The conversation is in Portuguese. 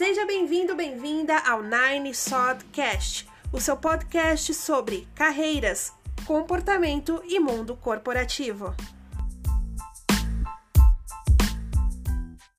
Seja bem-vindo, bem-vinda ao Nine Sodcast, o seu podcast sobre carreiras, comportamento e mundo corporativo.